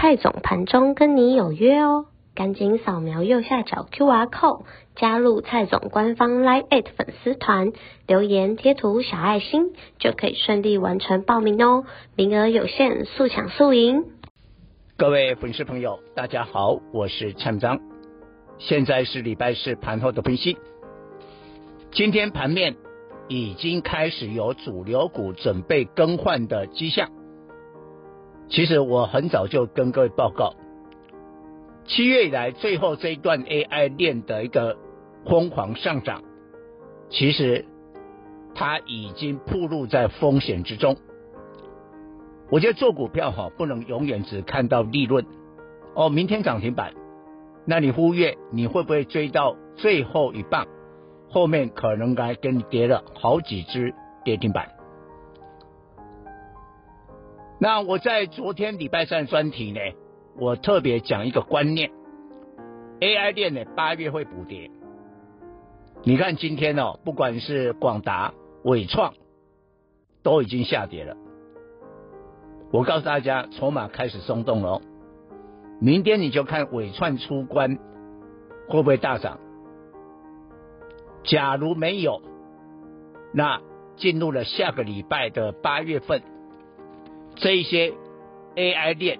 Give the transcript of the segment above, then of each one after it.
蔡总盘中跟你有约哦，赶紧扫描右下角 QR code 加入蔡总官方 Line@ 粉丝团，留言贴图小爱心就可以顺利完成报名哦，名额有限，速抢速赢。各位粉丝朋友，大家好，我是蔡章，现在是礼拜四盘后的分析。今天盘面已经开始有主流股准备更换的迹象。其实我很早就跟各位报告，七月以来最后这一段 AI 链的一个疯狂上涨，其实它已经暴露在风险之中。我觉得做股票哈，不能永远只看到利润。哦，明天涨停板，那你忽略你会不会追到最后一棒？后面可能该跟你跌了好几只跌停板。那我在昨天礼拜三的专题呢，我特别讲一个观念，AI 链呢八月会补跌。你看今天哦，不管是广达、伟创，都已经下跌了。我告诉大家，筹码开始松动了。明天你就看纬创出关会不会大涨。假如没有，那进入了下个礼拜的八月份。这一些 AI 链，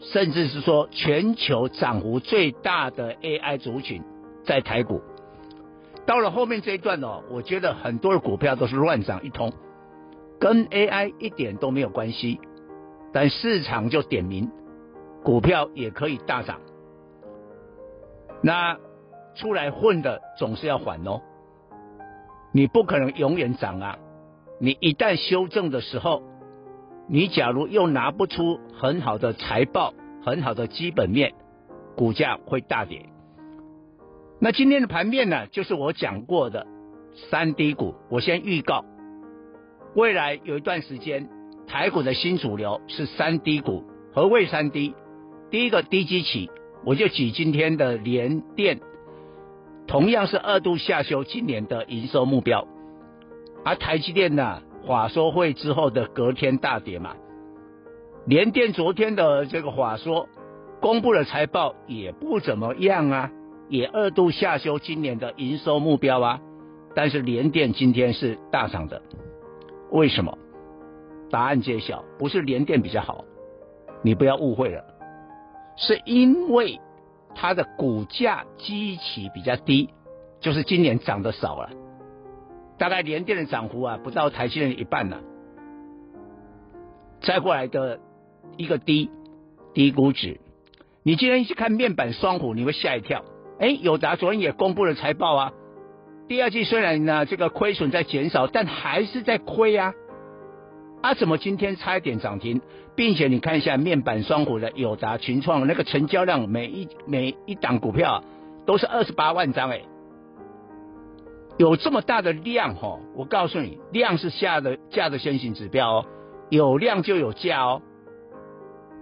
甚至是说全球涨幅最大的 AI 族群，在台股，到了后面这一段哦，我觉得很多的股票都是乱涨一通，跟 AI 一点都没有关系，但市场就点名，股票也可以大涨，那出来混的总是要还哦，你不可能永远涨啊，你一旦修正的时候。你假如又拿不出很好的财报、很好的基本面，股价会大跌。那今天的盘面呢，就是我讲过的三低股。我先预告，未来有一段时间，台股的新主流是三低股。何谓三低？第一个低基期，我就举今天的联电，同样是二度下修今年的营收目标，而台积电呢？法说会之后的隔天大跌嘛，联电昨天的这个法说公布了财报也不怎么样啊，也二度下修今年的营收目标啊，但是联电今天是大涨的，为什么？答案揭晓，不是联电比较好，你不要误会了，是因为它的股价基期比较低，就是今年涨得少了。大概联电的涨幅啊，不到台积电一半呢、啊。再过来的一个低低估值，你今天去看面板双虎，你会吓一跳。哎，友达昨天也公布了财报啊，第二季虽然呢这个亏损在减少，但还是在亏啊。啊，怎么今天差一点涨停，并且你看一下面板双虎的友达、群创那个成交量，每一每一档股票、啊、都是二十八万张哎。有这么大的量哈，我告诉你，量是下的价的先行指标哦，有量就有价哦。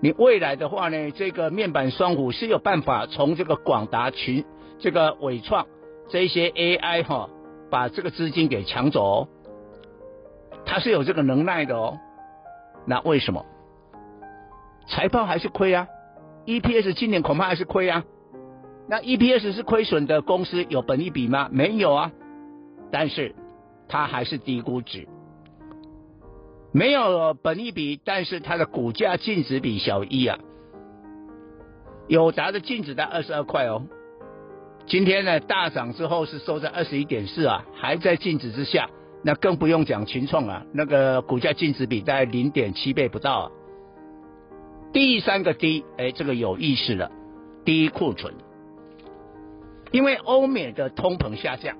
你未来的话呢，这个面板双虎是有办法从这个广达群、这个伟创这些 AI 哈，把这个资金给抢走哦，它是有这个能耐的哦。那为什么？财报还是亏啊？EPS 今年恐怕还是亏啊。那 EPS 是亏损的公司有本益比吗？没有啊。但是它还是低估值，没有本益比，但是它的股价净值比小一啊。友达的净值在二十二块哦，今天呢大涨之后是收在二十一点四啊，还在净值之下，那更不用讲群创啊，那个股价净值比在零点七倍不到啊。第三个低，哎，这个有意思了，低库存，因为欧美的通膨下降。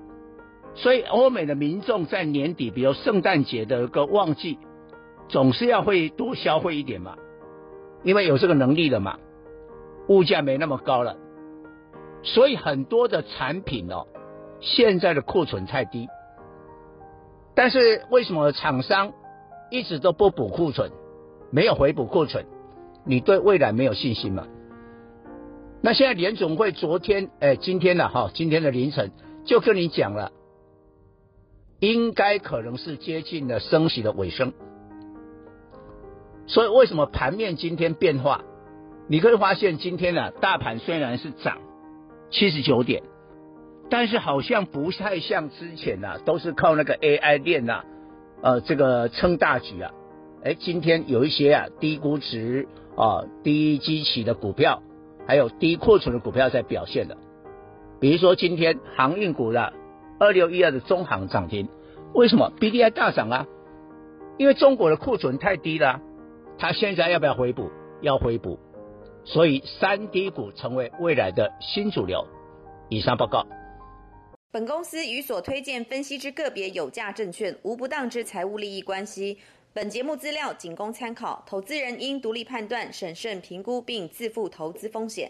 所以欧美的民众在年底，比如圣诞节的一个旺季，总是要会多消费一点嘛，因为有这个能力的嘛。物价没那么高了，所以很多的产品哦，现在的库存太低。但是为什么厂商一直都不补库存，没有回补库存？你对未来没有信心吗？那现在联总会昨天，哎，今天了哈，今天的凌晨就跟你讲了，应该可能是接近了升息的尾声。所以为什么盘面今天变化？你可以发现今天呢，大盘虽然是涨七十九点，但是好像不太像之前呐，都是靠那个 AI 链呐，呃，这个撑大局啊。哎，今天有一些啊低估值啊、低基期的股票，还有低库存的股票在表现的。比如说今天航运股的二六一二的中航涨停，为什么 BDI 大涨啊？因为中国的库存太低了。他现在要不要回补？要回补，所以三低股成为未来的新主流。以上报告。本公司与所推荐分析之个别有价证券无不当之财务利益关系。本节目资料仅供参考，投资人应独立判断、审慎评估并自负投资风险。